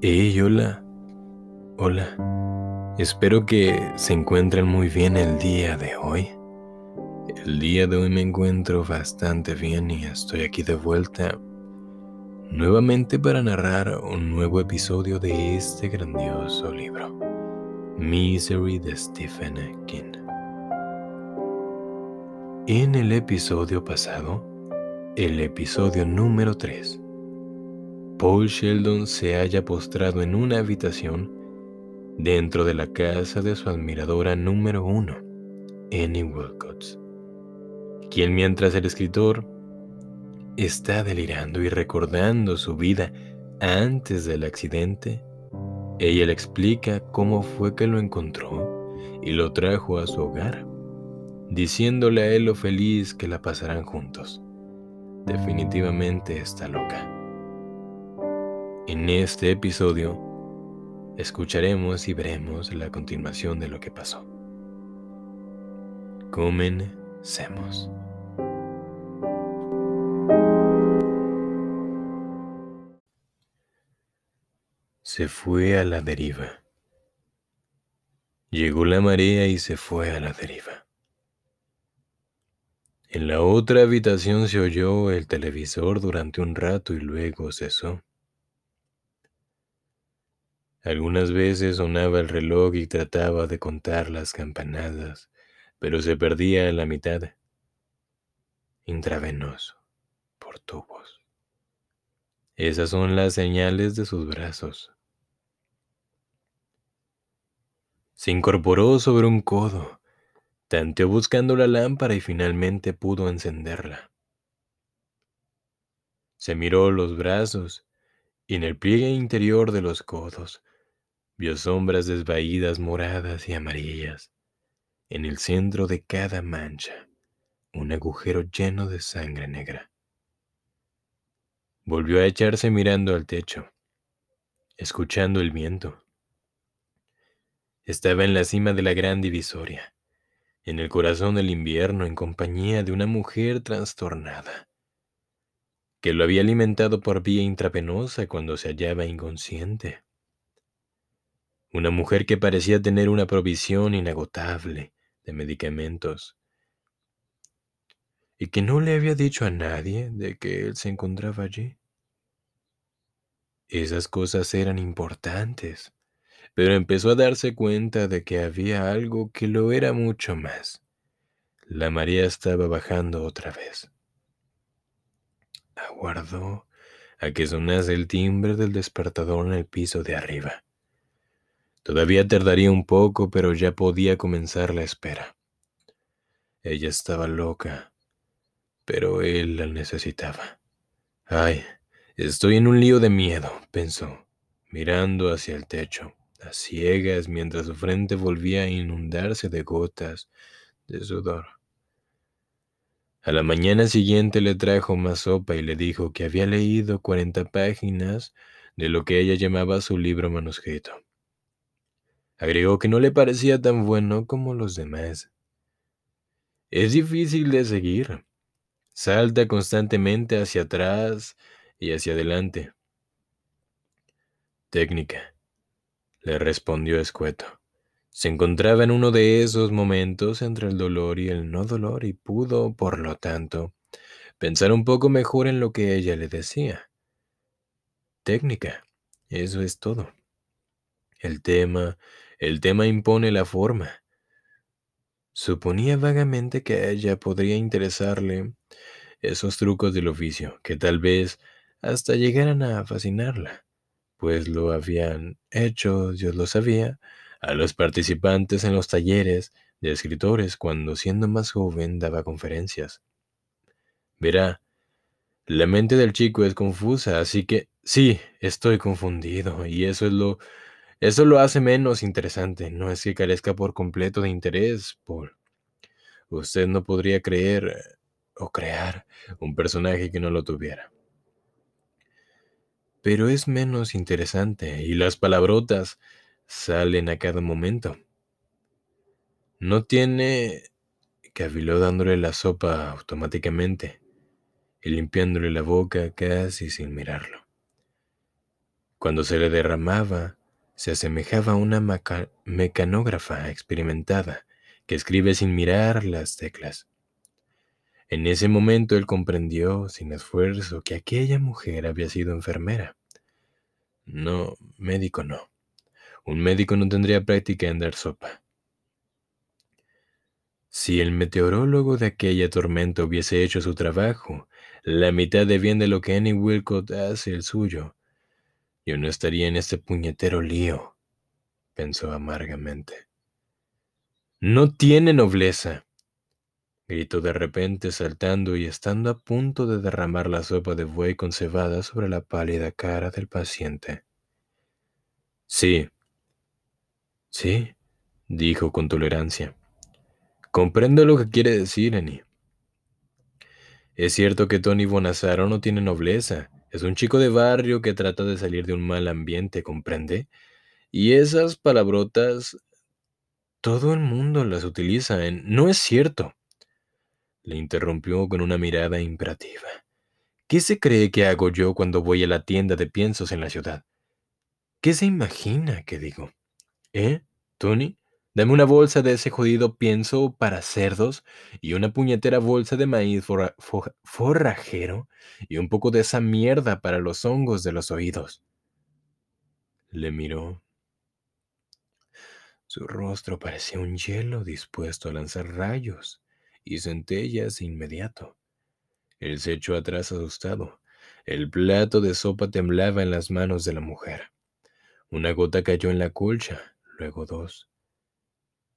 Hey, hola. Hola. Espero que se encuentren muy bien el día de hoy. El día de hoy me encuentro bastante bien y estoy aquí de vuelta nuevamente para narrar un nuevo episodio de este grandioso libro, Misery de Stephen King. En el episodio pasado, el episodio número 3, Paul Sheldon se halla postrado en una habitación dentro de la casa de su admiradora número uno, Annie Wilcox, quien mientras el escritor está delirando y recordando su vida antes del accidente, ella le explica cómo fue que lo encontró y lo trajo a su hogar, diciéndole a él lo feliz que la pasarán juntos. Definitivamente está loca. En este episodio escucharemos y veremos la continuación de lo que pasó. Comencemos. Se fue a la deriva. Llegó la marea y se fue a la deriva. En la otra habitación se oyó el televisor durante un rato y luego cesó. Algunas veces sonaba el reloj y trataba de contar las campanadas, pero se perdía en la mitad. Intravenoso, por tubos. Esas son las señales de sus brazos. Se incorporó sobre un codo, tanteó buscando la lámpara y finalmente pudo encenderla. Se miró los brazos y en el pliegue interior de los codos Vio sombras desvaídas moradas y amarillas. En el centro de cada mancha, un agujero lleno de sangre negra. Volvió a echarse mirando al techo, escuchando el viento. Estaba en la cima de la gran divisoria, en el corazón del invierno, en compañía de una mujer trastornada, que lo había alimentado por vía intravenosa cuando se hallaba inconsciente una mujer que parecía tener una provisión inagotable de medicamentos y que no le había dicho a nadie de que él se encontraba allí. Esas cosas eran importantes, pero empezó a darse cuenta de que había algo que lo era mucho más. La marea estaba bajando otra vez. Aguardó a que sonase el timbre del despertador en el piso de arriba. Todavía tardaría un poco, pero ya podía comenzar la espera. Ella estaba loca, pero él la necesitaba. Ay, estoy en un lío de miedo, pensó, mirando hacia el techo, a ciegas mientras su frente volvía a inundarse de gotas de sudor. A la mañana siguiente le trajo más sopa y le dijo que había leído cuarenta páginas de lo que ella llamaba su libro manuscrito. Agregó que no le parecía tan bueno como los demás. Es difícil de seguir. Salta constantemente hacia atrás y hacia adelante. Técnica, le respondió escueto. Se encontraba en uno de esos momentos entre el dolor y el no dolor y pudo, por lo tanto, pensar un poco mejor en lo que ella le decía. Técnica, eso es todo. El tema el tema impone la forma. Suponía vagamente que a ella podría interesarle esos trucos del oficio, que tal vez hasta llegaran a fascinarla, pues lo habían hecho, Dios lo sabía, a los participantes en los talleres de escritores cuando siendo más joven daba conferencias. Verá, la mente del chico es confusa, así que sí, estoy confundido, y eso es lo eso lo hace menos interesante, no es que carezca por completo de interés, Paul. Usted no podría creer o crear un personaje que no lo tuviera. Pero es menos interesante y las palabrotas salen a cada momento. No tiene caviló dándole la sopa automáticamente y limpiándole la boca casi sin mirarlo. Cuando se le derramaba, se asemejaba a una mecanógrafa experimentada que escribe sin mirar las teclas. En ese momento él comprendió sin esfuerzo que aquella mujer había sido enfermera. No, médico no. Un médico no tendría práctica en dar sopa. Si el meteorólogo de aquella tormenta hubiese hecho su trabajo, la mitad de bien de lo que Annie Wilcott hace el suyo, yo no estaría en este puñetero lío, pensó amargamente. No tiene nobleza, gritó de repente saltando y estando a punto de derramar la sopa de buey con cebada sobre la pálida cara del paciente. Sí, sí, dijo con tolerancia. Comprendo lo que quiere decir, Annie. Es cierto que Tony Bonazaro no tiene nobleza, es un chico de barrio que trata de salir de un mal ambiente, ¿comprende? Y esas palabrotas, todo el mundo las utiliza en... No es cierto. Le interrumpió con una mirada imperativa. ¿Qué se cree que hago yo cuando voy a la tienda de piensos en la ciudad? ¿Qué se imagina que digo? ¿Eh, Tony? Dame una bolsa de ese jodido pienso para cerdos y una puñetera bolsa de maíz forrajero y un poco de esa mierda para los hongos de los oídos. Le miró. Su rostro parecía un hielo dispuesto a lanzar rayos y centellas de inmediato. Él se echó atrás asustado. El plato de sopa temblaba en las manos de la mujer. Una gota cayó en la colcha, luego dos.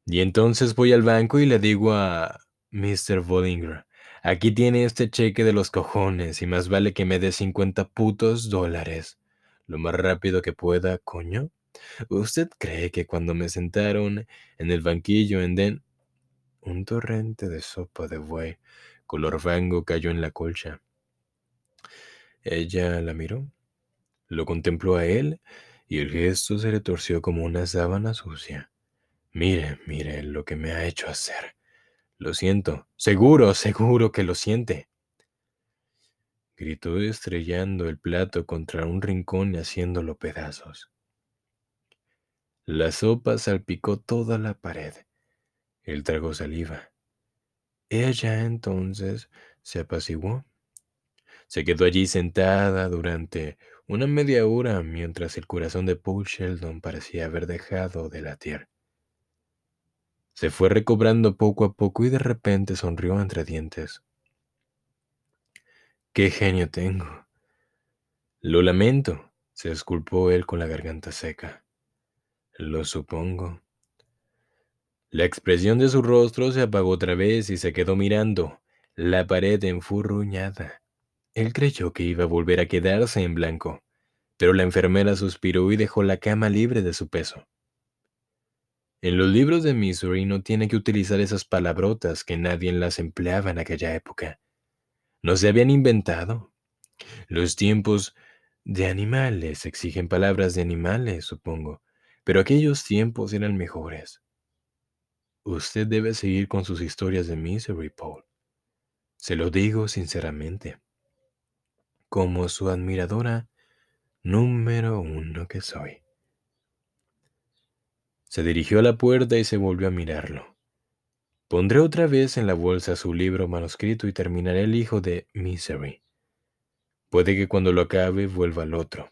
Y entonces voy al banco y le digo a Mr. Bollinger, aquí tiene este cheque de los cojones y más vale que me dé 50 putos dólares. Lo más rápido que pueda, coño. ¿Usted cree que cuando me sentaron en el banquillo en Den... Un torrente de sopa de buey color fango cayó en la colcha. Ella la miró, lo contempló a él y el gesto se le torció como una sábana sucia. Mire, mire lo que me ha hecho hacer. Lo siento, seguro, seguro que lo siente. Gritó estrellando el plato contra un rincón y haciéndolo pedazos. La sopa salpicó toda la pared. Él tragó saliva. Ella entonces se apaciguó. Se quedó allí sentada durante una media hora mientras el corazón de Paul Sheldon parecía haber dejado de latir. Se fue recobrando poco a poco y de repente sonrió entre dientes. ¡Qué genio tengo! Lo lamento, se esculpó él con la garganta seca. Lo supongo. La expresión de su rostro se apagó otra vez y se quedó mirando la pared enfurruñada. Él creyó que iba a volver a quedarse en blanco, pero la enfermera suspiró y dejó la cama libre de su peso. En los libros de Missouri no tiene que utilizar esas palabrotas que nadie las empleaba en aquella época. No se habían inventado. Los tiempos de animales exigen palabras de animales, supongo, pero aquellos tiempos eran mejores. Usted debe seguir con sus historias de Misery, Paul. Se lo digo sinceramente. Como su admiradora número uno que soy. Se dirigió a la puerta y se volvió a mirarlo. Pondré otra vez en la bolsa su libro manuscrito y terminaré el hijo de Misery. Puede que cuando lo acabe vuelva al otro.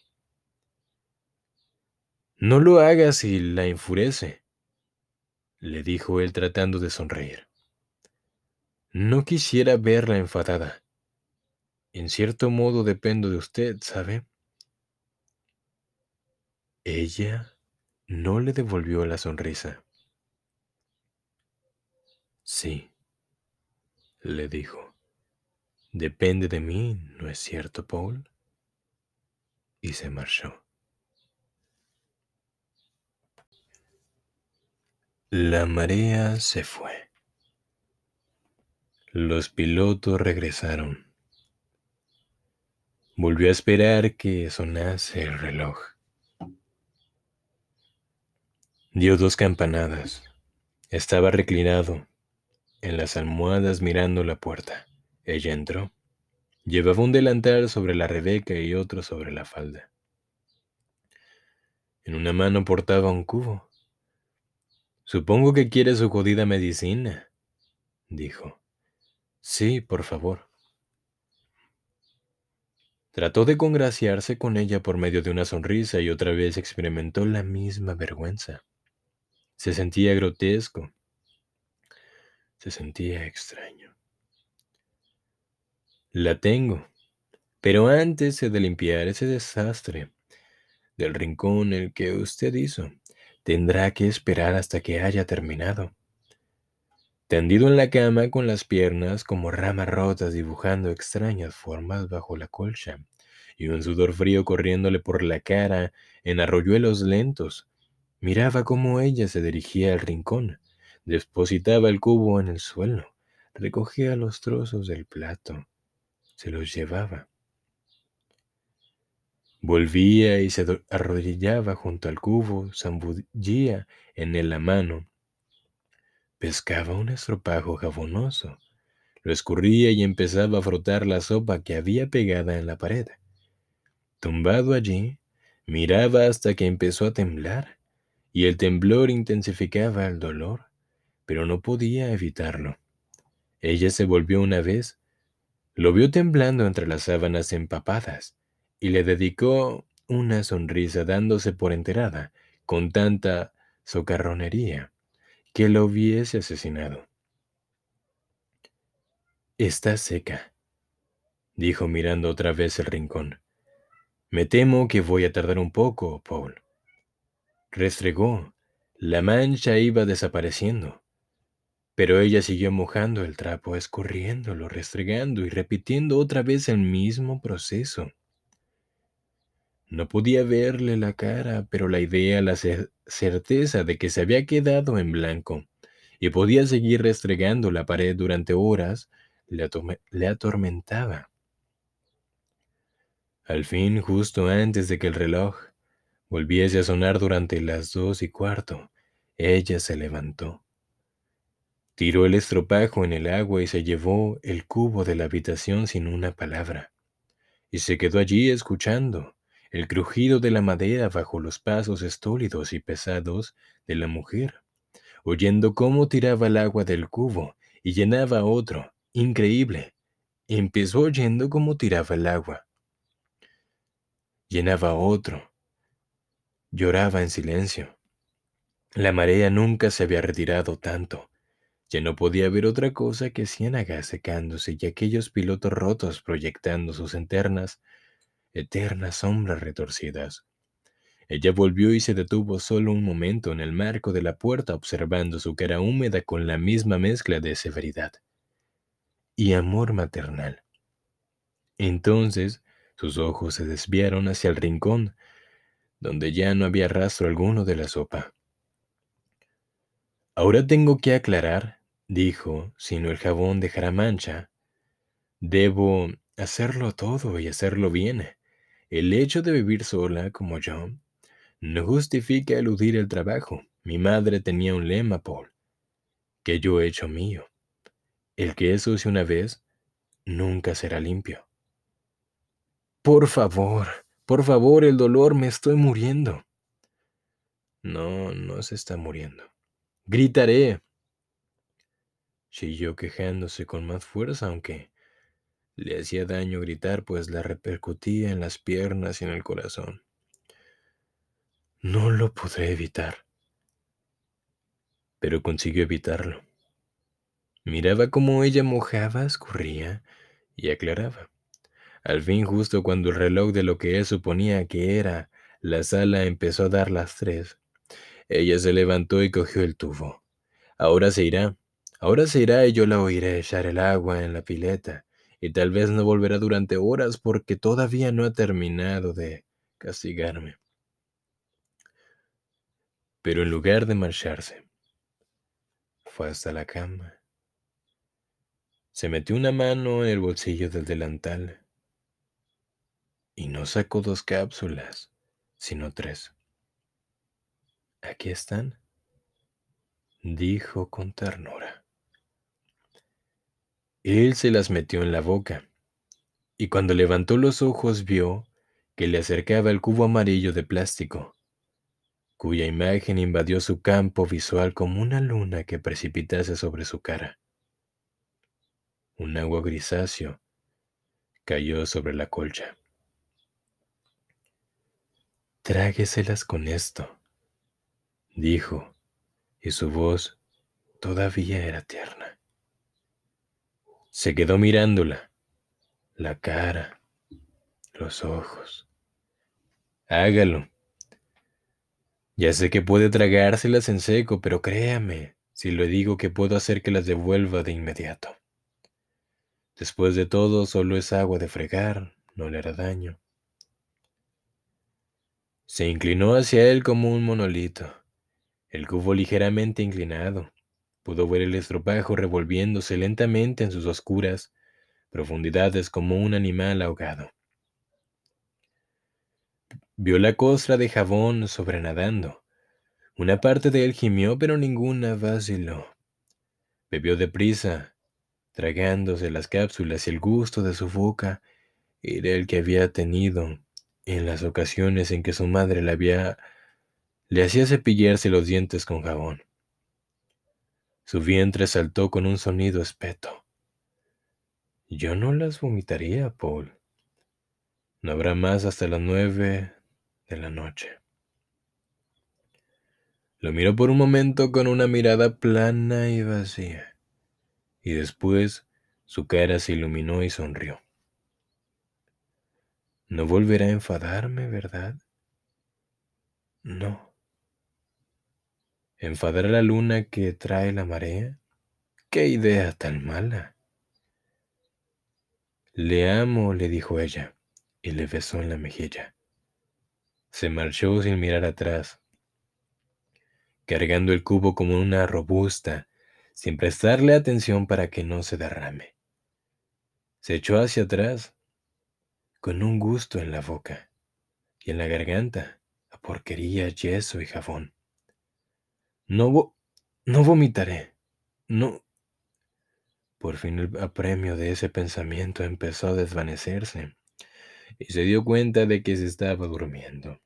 No lo haga si la enfurece, le dijo él tratando de sonreír. No quisiera verla enfadada. En cierto modo dependo de usted, ¿sabe? Ella no le devolvió la sonrisa. Sí, le dijo. Depende de mí, ¿no es cierto, Paul? Y se marchó. La marea se fue. Los pilotos regresaron. Volvió a esperar que sonase el reloj. Dio dos campanadas. Estaba reclinado, en las almohadas mirando la puerta. Ella entró. Llevaba un delantal sobre la Rebeca y otro sobre la falda. En una mano portaba un cubo. Supongo que quiere su jodida medicina, dijo. Sí, por favor. Trató de congraciarse con ella por medio de una sonrisa y otra vez experimentó la misma vergüenza. Se sentía grotesco. Se sentía extraño. La tengo. Pero antes de limpiar ese desastre del rincón el que usted hizo, tendrá que esperar hasta que haya terminado. Tendido en la cama con las piernas como ramas rotas dibujando extrañas formas bajo la colcha, y un sudor frío corriéndole por la cara en arroyuelos lentos, miraba cómo ella se dirigía al rincón, depositaba el cubo en el suelo, recogía los trozos del plato, se los llevaba. Volvía y se arrodillaba junto al cubo, zambullía en él la mano, pescaba un estropajo jabonoso, lo escurría y empezaba a frotar la sopa que había pegada en la pared. Tumbado allí, miraba hasta que empezó a temblar, y el temblor intensificaba el dolor, pero no podía evitarlo. Ella se volvió una vez lo vio temblando entre las sábanas empapadas y le dedicó una sonrisa dándose por enterada con tanta socarronería que lo hubiese asesinado. Está seca, dijo mirando otra vez el rincón. Me temo que voy a tardar un poco, Paul. Restregó. La mancha iba desapareciendo. Pero ella siguió mojando el trapo, escurriéndolo, restregando y repitiendo otra vez el mismo proceso. No podía verle la cara, pero la idea, la certeza de que se había quedado en blanco y podía seguir restregando la pared durante horas, le, le atormentaba. Al fin, justo antes de que el reloj volviese a sonar durante las dos y cuarto, ella se levantó. Tiró el estropajo en el agua y se llevó el cubo de la habitación sin una palabra. Y se quedó allí escuchando el crujido de la madera bajo los pasos estólidos y pesados de la mujer, oyendo cómo tiraba el agua del cubo y llenaba otro, increíble. Empezó oyendo cómo tiraba el agua. Llenaba otro. Lloraba en silencio. La marea nunca se había retirado tanto ya no podía ver otra cosa que ciénagas secándose y aquellos pilotos rotos proyectando sus eternas, eternas sombras retorcidas. Ella volvió y se detuvo solo un momento en el marco de la puerta observando su cara húmeda con la misma mezcla de severidad y amor maternal. Entonces sus ojos se desviaron hacia el rincón, donde ya no había rastro alguno de la sopa. Ahora tengo que aclarar, dijo, sino el jabón dejará mancha. Debo hacerlo todo y hacerlo bien. El hecho de vivir sola como yo no justifica eludir el trabajo. Mi madre tenía un lema, Paul, que yo he hecho mío. El que es sucio una vez, nunca será limpio. Por favor, por favor, el dolor, me estoy muriendo. No, no se está muriendo. Gritaré, Siguió quejándose con más fuerza, aunque le hacía daño gritar, pues la repercutía en las piernas y en el corazón. No lo podré evitar. Pero consiguió evitarlo. Miraba cómo ella mojaba, escurría y aclaraba. Al fin, justo cuando el reloj de lo que él suponía que era la sala empezó a dar las tres, ella se levantó y cogió el tubo. Ahora se irá, Ahora se irá y yo la oiré echar el agua en la pileta, y tal vez no volverá durante horas porque todavía no ha terminado de castigarme. Pero en lugar de marcharse, fue hasta la cama. Se metió una mano en el bolsillo del delantal y no sacó dos cápsulas, sino tres. Aquí están, dijo con ternura. Él se las metió en la boca, y cuando levantó los ojos vio que le acercaba el cubo amarillo de plástico, cuya imagen invadió su campo visual como una luna que precipitase sobre su cara. Un agua grisáceo cayó sobre la colcha. Trágueselas con esto, dijo, y su voz todavía era tierna. Se quedó mirándola, la cara, los ojos. Hágalo. Ya sé que puede tragárselas en seco, pero créame si le digo que puedo hacer que las devuelva de inmediato. Después de todo, solo es agua de fregar, no le hará daño. Se inclinó hacia él como un monolito, el cubo ligeramente inclinado. Pudo ver el estropajo revolviéndose lentamente en sus oscuras profundidades como un animal ahogado. Vio la costra de jabón sobrenadando. Una parte de él gimió, pero ninguna vaciló. Bebió deprisa, tragándose las cápsulas y el gusto de su boca era el que había tenido en las ocasiones en que su madre había le hacía cepillarse los dientes con jabón. Su vientre saltó con un sonido espeto. Yo no las vomitaría, Paul. No habrá más hasta las nueve de la noche. Lo miró por un momento con una mirada plana y vacía, y después su cara se iluminó y sonrió. No volverá a enfadarme, ¿verdad? No. ¿Enfadar a la luna que trae la marea? ¡Qué idea tan mala! Le amo, le dijo ella, y le besó en la mejilla. Se marchó sin mirar atrás, cargando el cubo como una robusta, sin prestarle atención para que no se derrame. Se echó hacia atrás con un gusto en la boca y en la garganta a porquería, yeso y jabón. No, no vomitaré. No. Por fin el apremio de ese pensamiento empezó a desvanecerse y se dio cuenta de que se estaba durmiendo.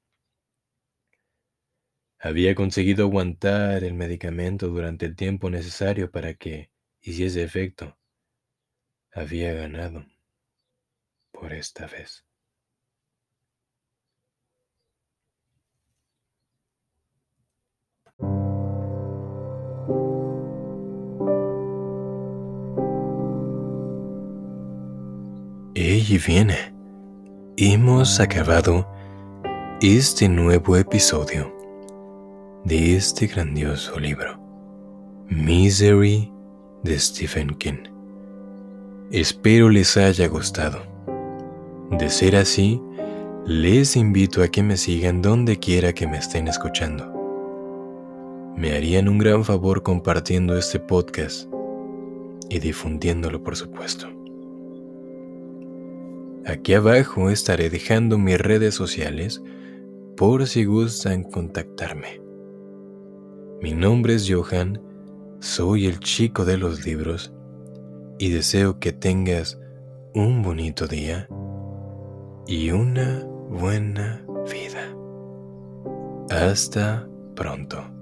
Había conseguido aguantar el medicamento durante el tiempo necesario para que hiciese efecto. Había ganado por esta vez. Y viene, hemos acabado este nuevo episodio de este grandioso libro, Misery de Stephen King. Espero les haya gustado. De ser así, les invito a que me sigan donde quiera que me estén escuchando. Me harían un gran favor compartiendo este podcast y difundiéndolo por supuesto. Aquí abajo estaré dejando mis redes sociales por si gustan contactarme. Mi nombre es Johan, soy el chico de los libros y deseo que tengas un bonito día y una buena vida. Hasta pronto.